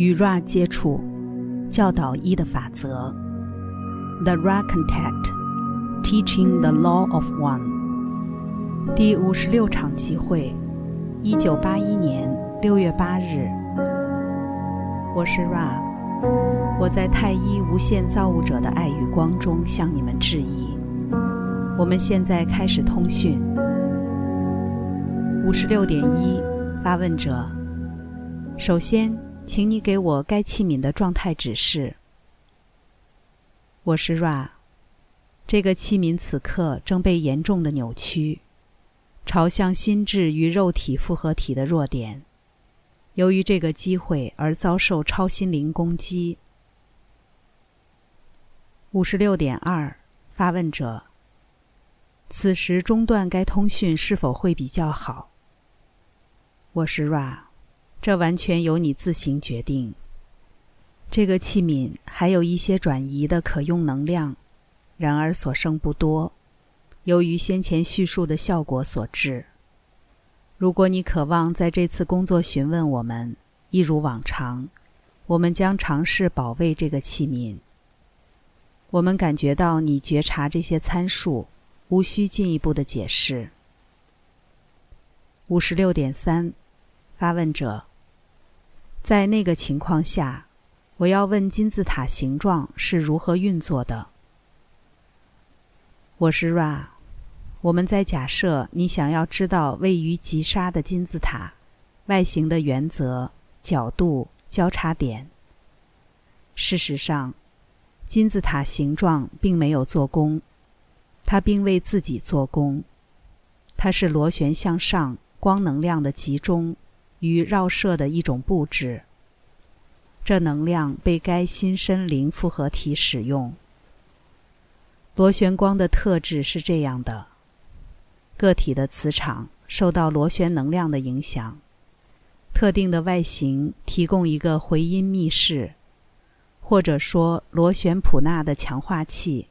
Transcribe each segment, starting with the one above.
与 Ra 接触，教导一的法则。The Ra Contact, Teaching the Law of One。第五十六场集会，一九八一年六月八日。我是 Ra，我在太一无限造物者的爱与光中向你们致意。我们现在开始通讯。五十六点一，发问者。首先，请你给我该器皿的状态指示。我是 Ra，这个器皿此刻正被严重的扭曲，朝向心智与肉体复合体的弱点。由于这个机会而遭受超心灵攻击。五十六点二，发问者。此时中断该通讯是否会比较好？我是 Ra，这完全由你自行决定。这个器皿还有一些转移的可用能量，然而所剩不多，由于先前叙述的效果所致。如果你渴望在这次工作询问我们，一如往常，我们将尝试保卫这个器皿。我们感觉到你觉察这些参数。无需进一步的解释。五十六点三，发问者。在那个情况下，我要问金字塔形状是如何运作的。我是 Ra，我们在假设你想要知道位于吉沙的金字塔外形的原则、角度、交叉点。事实上，金字塔形状并没有做工。它并为自己做工，它是螺旋向上光能量的集中与绕射的一种布置。这能量被该新生灵复合体使用。螺旋光的特质是这样的：个体的磁场受到螺旋能量的影响，特定的外形提供一个回音密室，或者说螺旋普纳的强化器。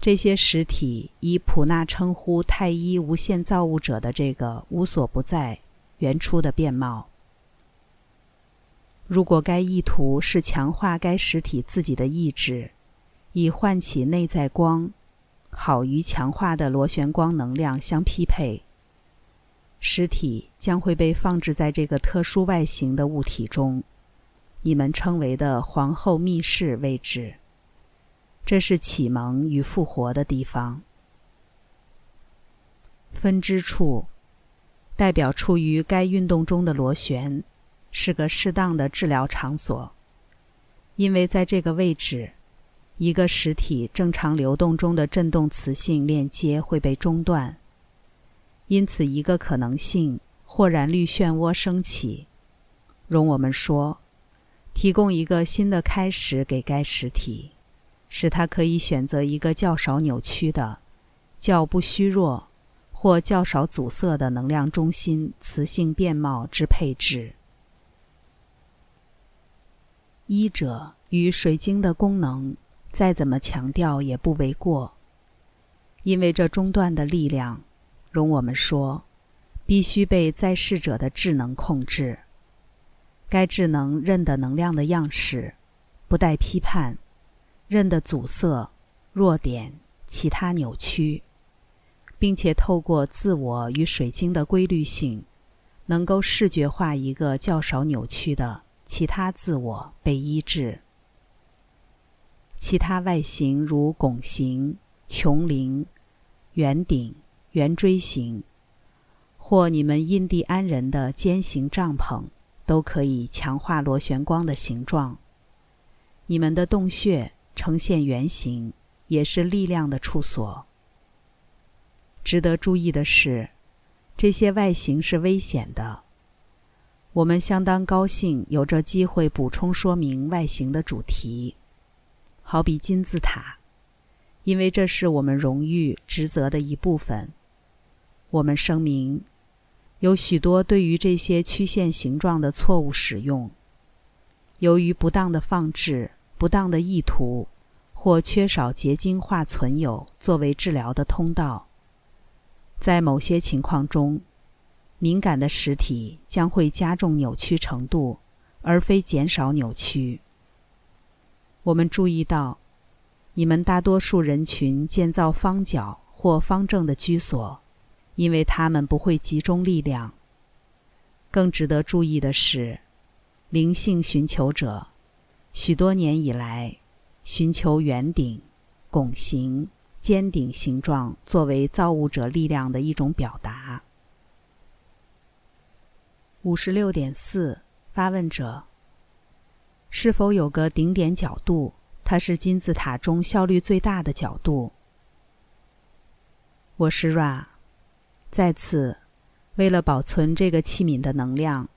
这些实体以普纳称呼太一无限造物者的这个无所不在、原初的面貌。如果该意图是强化该实体自己的意志，以唤起内在光，好与强化的螺旋光能量相匹配，实体将会被放置在这个特殊外形的物体中，你们称为的皇后密室位置。这是启蒙与复活的地方。分支处，代表处于该运动中的螺旋，是个适当的治疗场所，因为在这个位置，一个实体正常流动中的振动磁性链接会被中断，因此一个可能性或然率漩涡升起。容我们说，提供一个新的开始给该实体。使它可以选择一个较少扭曲的、较不虚弱或较少阻塞的能量中心磁性变貌之配置。医者与水晶的功能，再怎么强调也不为过，因为这中断的力量，容我们说，必须被在世者的智能控制。该智能认得能量的样式，不带批判。认的阻塞、弱点、其他扭曲，并且透过自我与水晶的规律性，能够视觉化一个较少扭曲的其他自我被医治。其他外形如拱形、穹顶、圆顶、圆锥形，或你们印第安人的尖形帐篷，都可以强化螺旋光的形状。你们的洞穴。呈现圆形，也是力量的处所。值得注意的是，这些外形是危险的。我们相当高兴有这机会补充说明外形的主题，好比金字塔，因为这是我们荣誉职责的一部分。我们声明，有许多对于这些曲线形状的错误使用，由于不当的放置。不当的意图，或缺少结晶化存有作为治疗的通道，在某些情况中，敏感的实体将会加重扭曲程度，而非减少扭曲。我们注意到，你们大多数人群建造方角或方正的居所，因为他们不会集中力量。更值得注意的是，灵性寻求者许多年以来寻求圆顶、拱形、尖顶形状作为造物者力量的一种表达。五十六点四，发问者：是否有个顶点角度？它是金字塔中效率最大的角度。我是 Ra，在此。为了保存这个器皿的能量，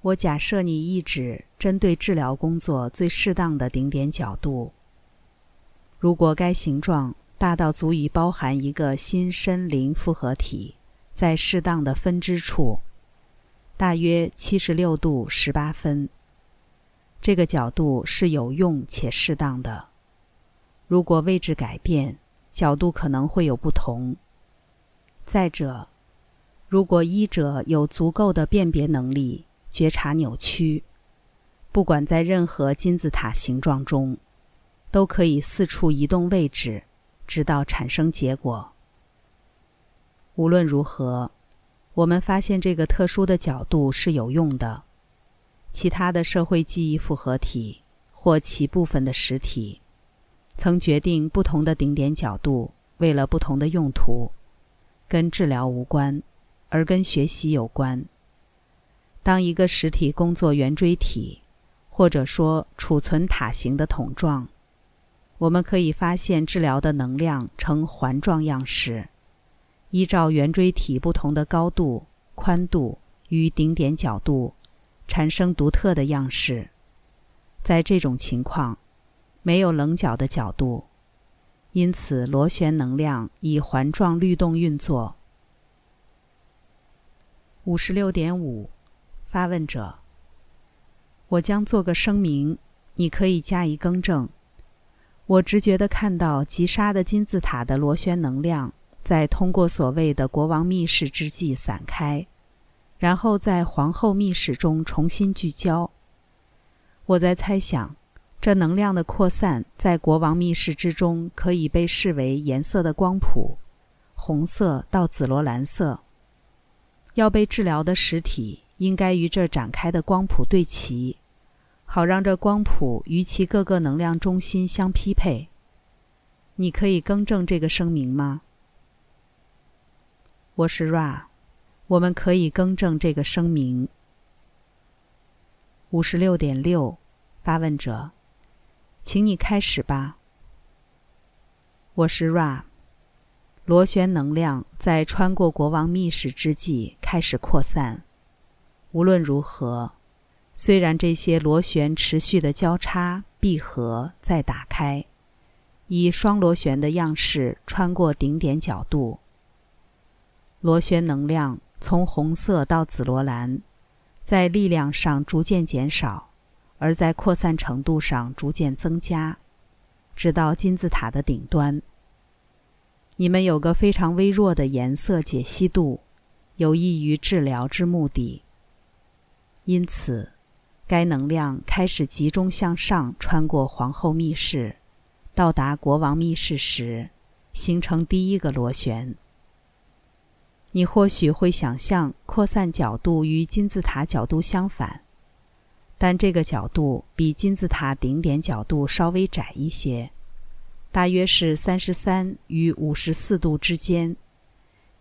我假设你意指针对治疗工作最适当的顶点角度。如果该形状大到足以包含一个心身灵复合体在适当的分支处，大约七十六度十八分，这个角度是有用且适当的。如果位置改变，角度可能会有不同。再者。如果医者有足够的辨别能力，觉察扭曲，不管在任何金字塔形状中，都可以四处移动位置，直到产生结果。无论如何，我们发现这个特殊的角度是有用的。其他的社会记忆复合体或其部分的实体，曾决定不同的顶点角度，为了不同的用途，跟治疗无关。而跟学习有关。当一个实体工作圆锥体，或者说储存塔形的桶状，我们可以发现治疗的能量呈环状样式，依照圆锥体不同的高度、宽度与顶点角度，产生独特的样式。在这种情况，没有棱角的角度，因此螺旋能量以环状律动运作。五十六点五，发问者。我将做个声明，你可以加以更正。我直觉地看到击杀的金字塔的螺旋能量在通过所谓的国王密室之际散开，然后在皇后密室中重新聚焦。我在猜想，这能量的扩散在国王密室之中可以被视为颜色的光谱，红色到紫罗兰色。要被治疗的实体应该与这展开的光谱对齐，好让这光谱与其各个能量中心相匹配。你可以更正这个声明吗？我是 Ra，我们可以更正这个声明。五十六点六，发问者，请你开始吧。我是 Ra。螺旋能量在穿过国王密室之际开始扩散。无论如何，虽然这些螺旋持续的交叉、闭合、再打开，以双螺旋的样式穿过顶点角度，螺旋能量从红色到紫罗兰，在力量上逐渐减少，而在扩散程度上逐渐增加，直到金字塔的顶端。你们有个非常微弱的颜色解析度，有益于治疗之目的。因此，该能量开始集中向上，穿过皇后密室，到达国王密室时，形成第一个螺旋。你或许会想象扩散角度与金字塔角度相反，但这个角度比金字塔顶点角度稍微窄一些。大约是三十三与五十四度之间，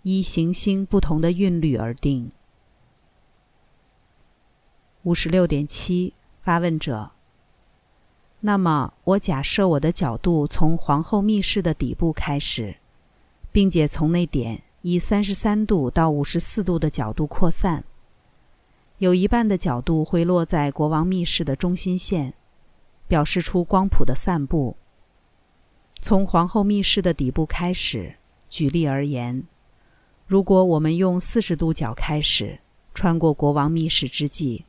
依行星不同的韵律而定。五十六点七，发问者。那么，我假设我的角度从皇后密室的底部开始，并且从那点以三十三度到五十四度的角度扩散。有一半的角度会落在国王密室的中心线，表示出光谱的散布。从皇后密室的底部开始，举例而言，如果我们用四十度角开始穿过国王密室之际，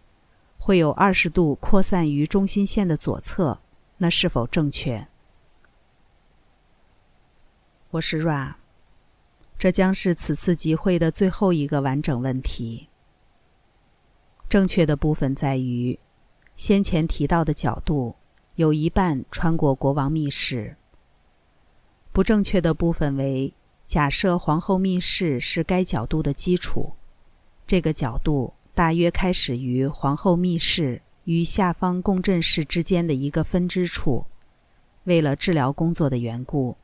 会有二十度扩散于中心线的左侧，那是否正确？我是 Ra，这将是此次集会的最后一个完整问题。正确的部分在于，先前提到的角度有一半穿过国王密室。不正确的部分为假设皇后密室是该角度的基础，这个角度大约开始于皇后密室与下方共振室之间的一个分支处。为了治疗工作的缘故，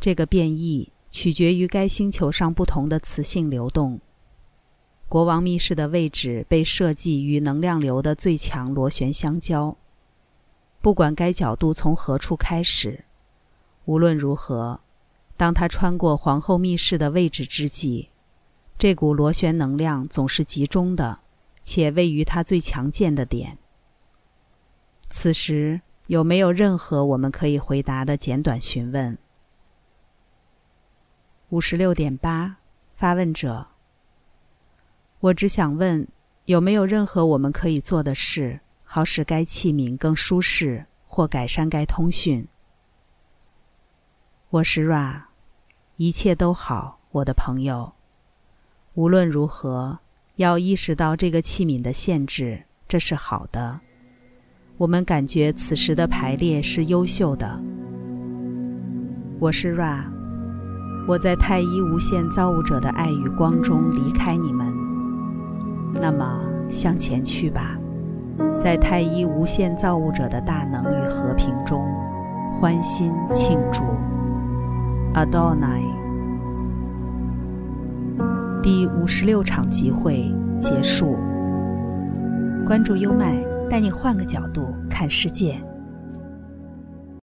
这个变异取决于该星球上不同的磁性流动。国王密室的位置被设计与能量流的最强螺旋相交。不管该角度从何处开始，无论如何，当它穿过皇后密室的位置之际，这股螺旋能量总是集中的，且位于它最强健的点。此时。有没有任何我们可以回答的简短询问？五十六点八，发问者。我只想问，有没有任何我们可以做的事，好使该器皿更舒适或改善该通讯？我是 Ra，一切都好，我的朋友。无论如何，要意识到这个器皿的限制，这是好的。我们感觉此时的排列是优秀的。我是 Ra，我在太一无限造物者的爱与光中离开你们。那么向前去吧，在太一无限造物者的大能与和平中，欢欣庆祝。Adonai。第五十六场集会结束。关注优麦。带你换个角度看世界。